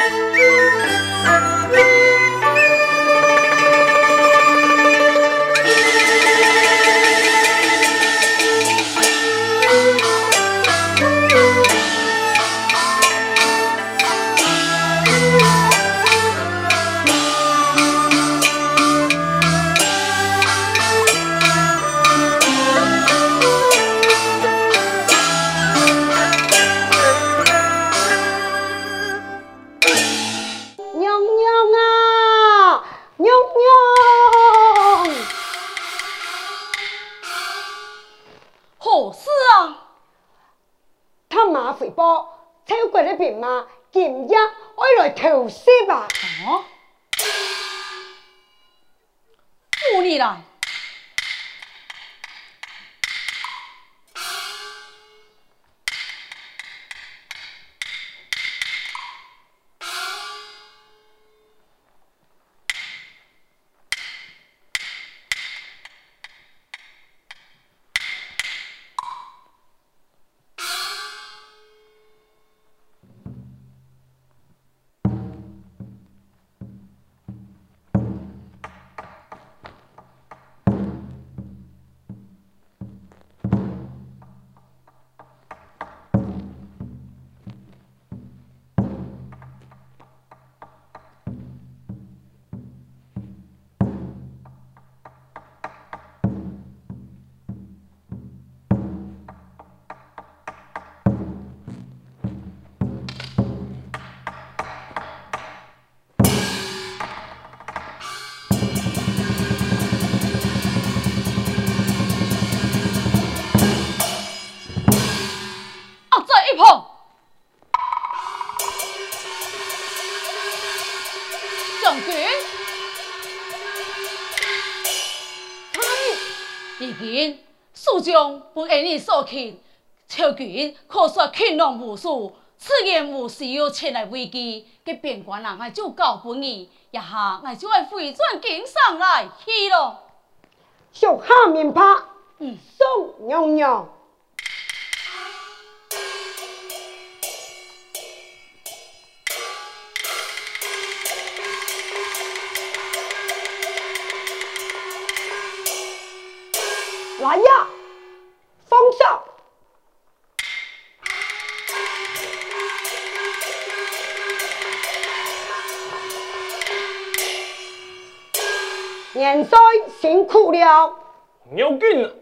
Música 不按你所劝，朝廷可说勤劳无数，此言无需要前来危机，给边关人还就告不义，一下我就会回转京上来去了。属下明白。嗯，宋娘娘。来呀！元帅辛苦了。牛军，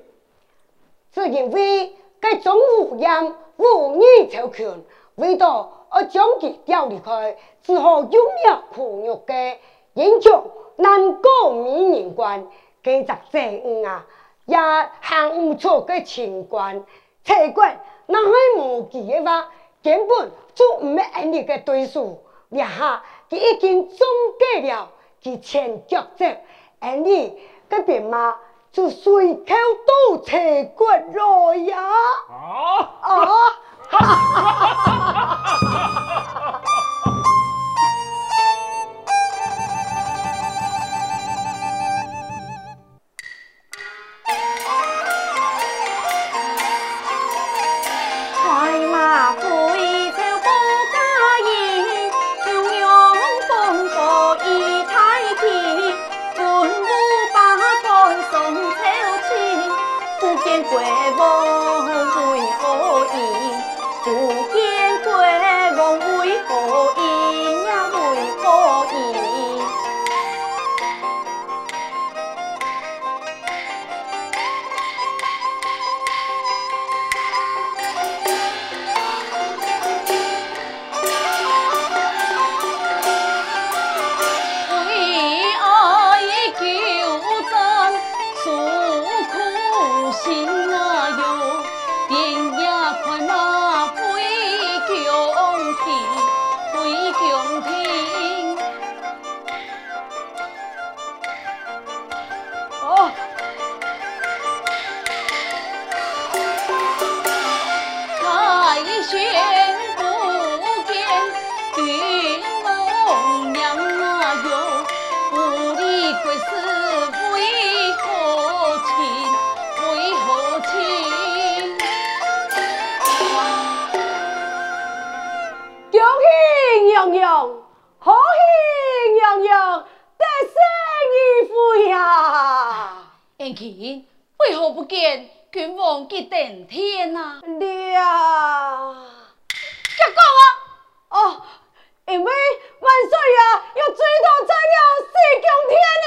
只因为该中无言无义朝权，为到而将其调离开，只好有名苦肉的英雄难过美人关，给咱这样啊。也行唔出个情关，才怪那还无记的话，根本就唔系俺哋嘅对手。呀哈，佢已经总结了，佢前脚走，俺哋嗰边嘛就随口都才怪了呀。啊啊！心啊哟。君王去登天啊？娘，结果啊？哦，因为万岁啊，要追到在了四更天的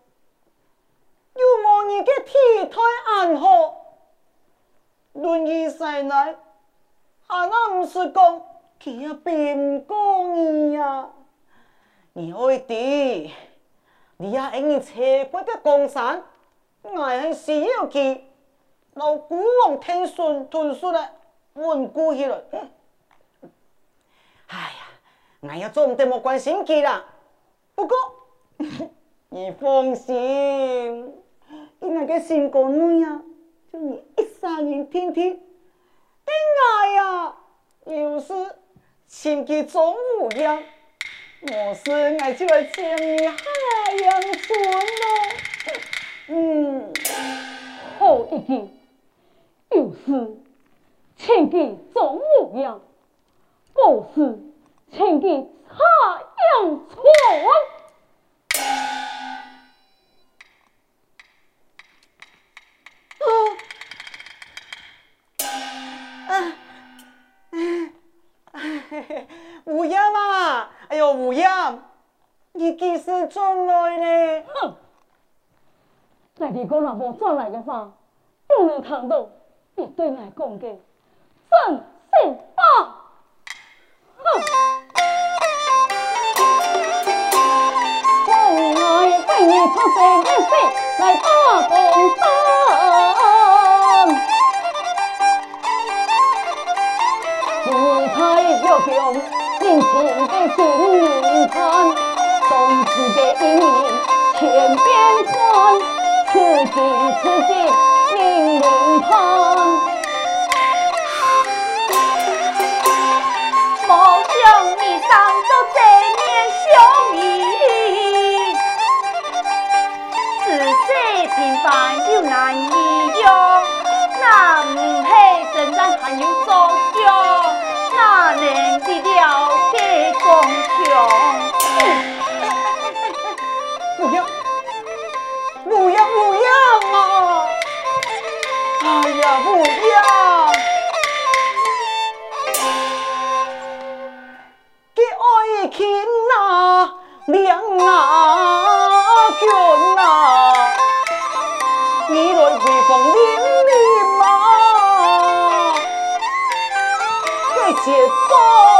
莫该。江山，我系需要佢，老古往天顺屯顺的稳固起来。哎呀，我要做唔得冇关心佢啦。不过，你放心，个新宫女呀，就你一三年天天，等我呀，又是请佢做五样，我是我就来请你海洋村咯。嗯，好一句，有事请给总务员，不是请给海洋村。啊啊啊！吴阳啊，哎呦，吴阳，你几时转来呢？哼！那如果若无转来的话，不能谈到你对我讲的真心话。哼！从来为你出生一世来打工我将尽情的行云攀冬使的一铃千变幻此景此景令人叹上面相平凡又难 Oh!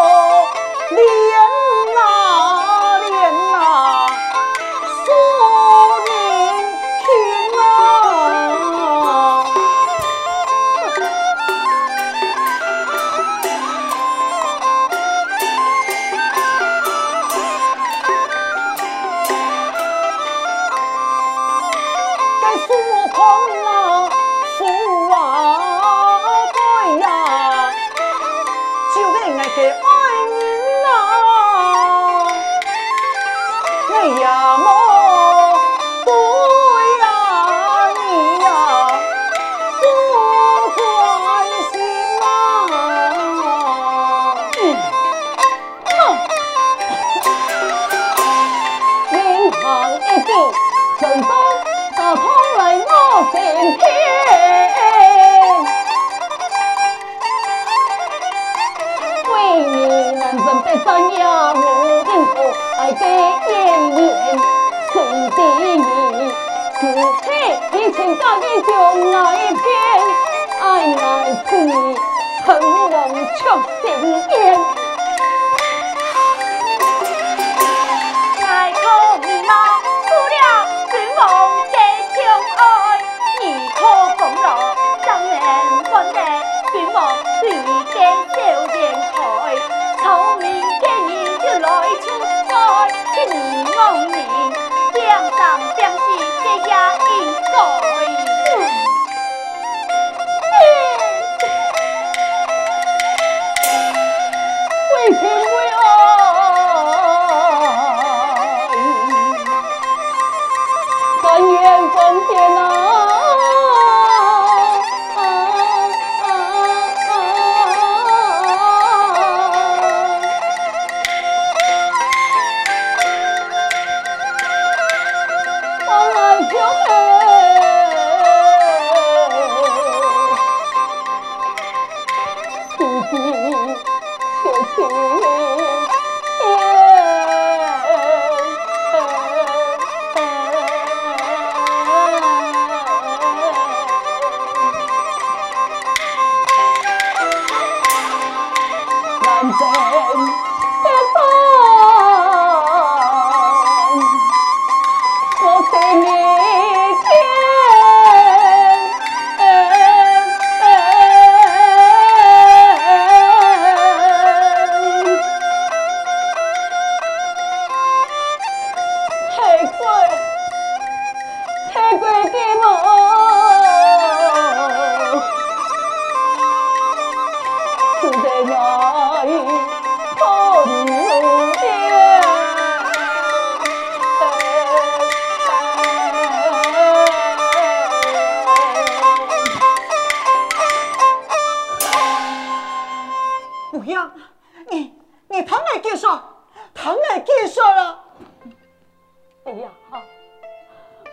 你难不打算，也无任何爱。这姻缘成罪孽，此刻你情到底，向来偏爱，难恨恨忘，却心烟。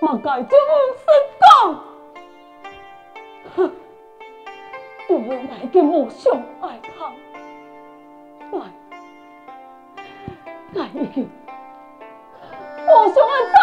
莫该就唔识讲。哼，来你母上爱他，爱，爱已，母上爱。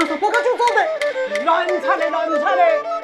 我个就做嘞，乱产嘞，乱产嘞。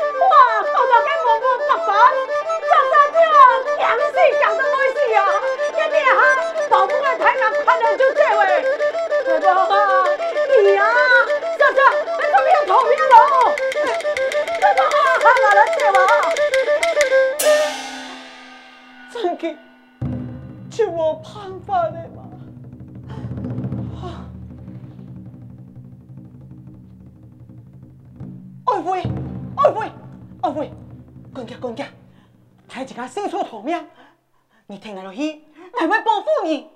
你听我去，我会报复你。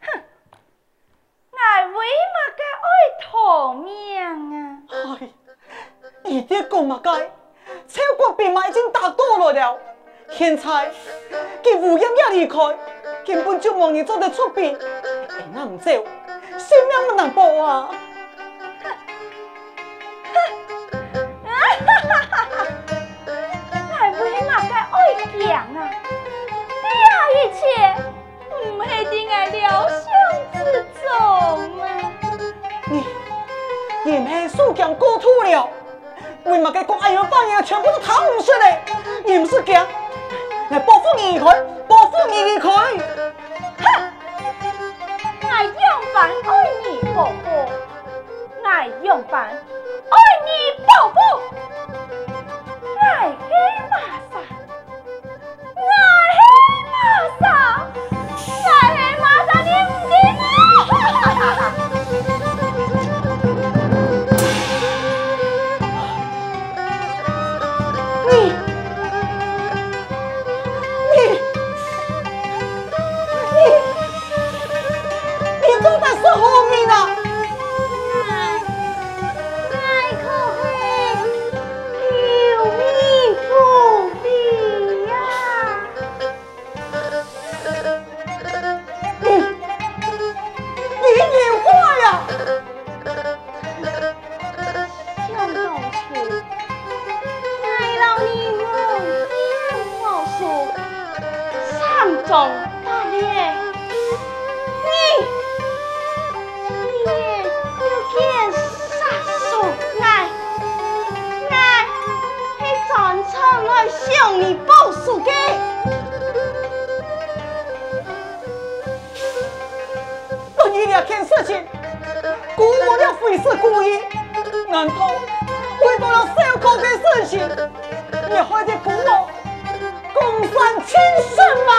哼，爱妃嘛该爱逃命啊！哎，你爹讲嘛该，超国兵马已经打倒了了，现在佢无恙也离开，根本就冇人做得出兵，那唔走，性命不能保啊！讲啊，切唔系定系料想之中啊！你，你唔系数讲过度了，为嘛个国安有方言全部都淌唔出来？你们是讲来保护你离开，保护你离开？哼！我用板爱你保护，我用板爱你保护，宋，大爷，你，你又见杀手来，来，去战场来向你报仇的。我一了件事情，估摸着非是故意，难道为了小可的事情，你还得辜负？共犯亲生吗？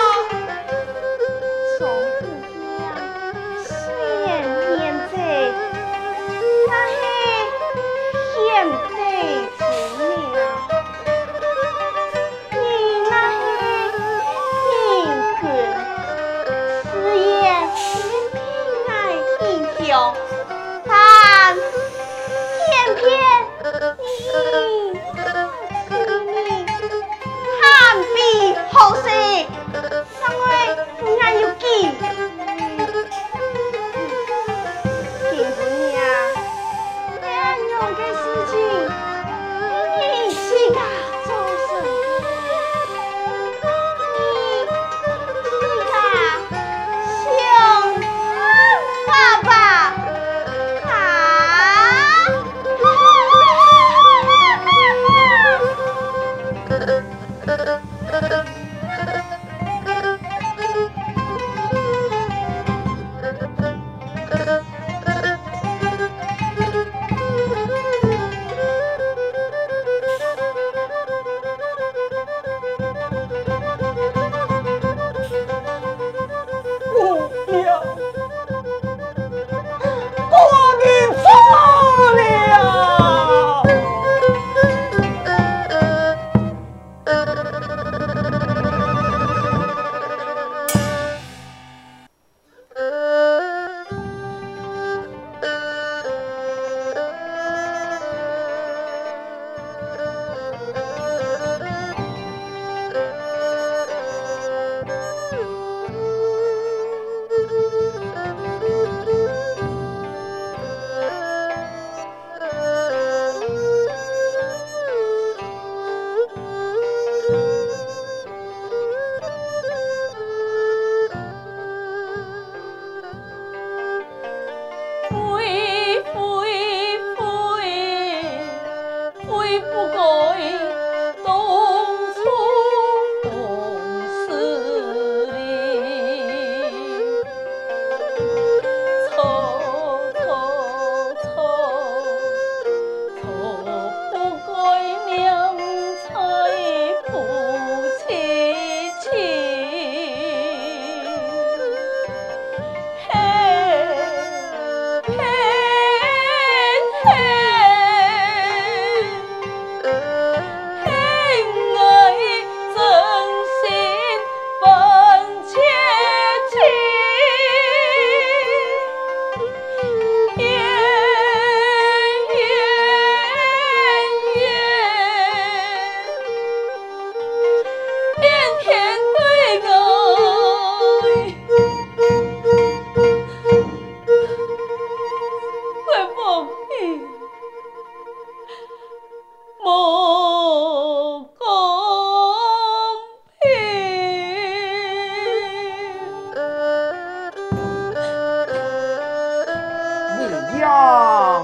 想。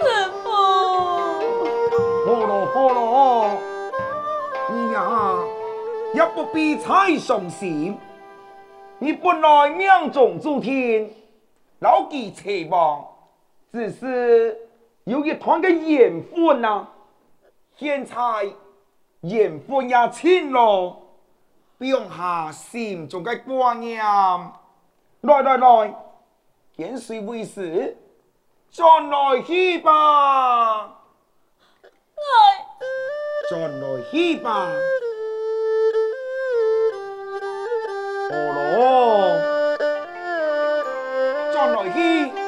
师父，好了好咯，你呀也不必太伤心。你本来命中注定，老几期望，只是有一团的缘分呐。现在缘分也尽了。不用下心中嘅挂念，来来来， เขีย转来去บุ来สี哦喽น来อ